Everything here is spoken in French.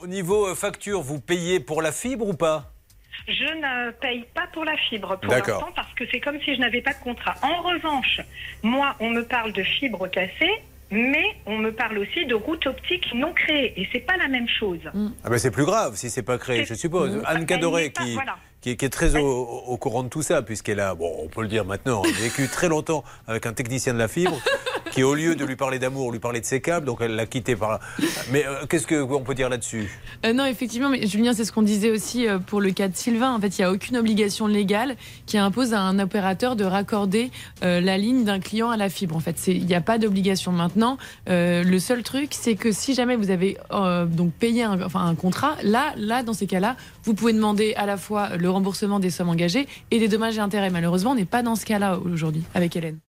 au niveau euh, facture, vous payez pour la fibre ou pas? Je ne paye pas pour la fibre pour l'instant parce que c'est comme si je n'avais pas de contrat. En revanche, moi, on me parle de fibre cassée, mais on me parle aussi de routes optiques non créées. Et c'est pas la même chose. ah ben C'est plus grave si c'est pas créé, je suppose. Elle Anne Cadoré, qui, voilà. qui, qui est très au, au courant de tout ça, puisqu'elle a, bon, on peut le dire maintenant, vécu très longtemps avec un technicien de la fibre, qui au lieu de lui parler d'amour, lui parlait de ses câbles, donc elle l'a quitté par là. Mais euh, qu'est-ce qu'on peut dire là-dessus? Euh, non, effectivement, mais Julien, c'est ce qu'on disait aussi euh, pour le cas de Sylvain. En fait, il n'y a aucune obligation légale qui impose à un opérateur de raccorder la ligne d'un client à la fibre. En fait, il n'y a pas d'obligation maintenant. Le seul truc, c'est que si jamais vous avez donc payé un, un contrat, là, là, dans ces cas-là, vous pouvez demander à la fois le remboursement des sommes engagées et des dommages et intérêts. Malheureusement, on n'est pas dans ce cas-là aujourd'hui avec Hélène.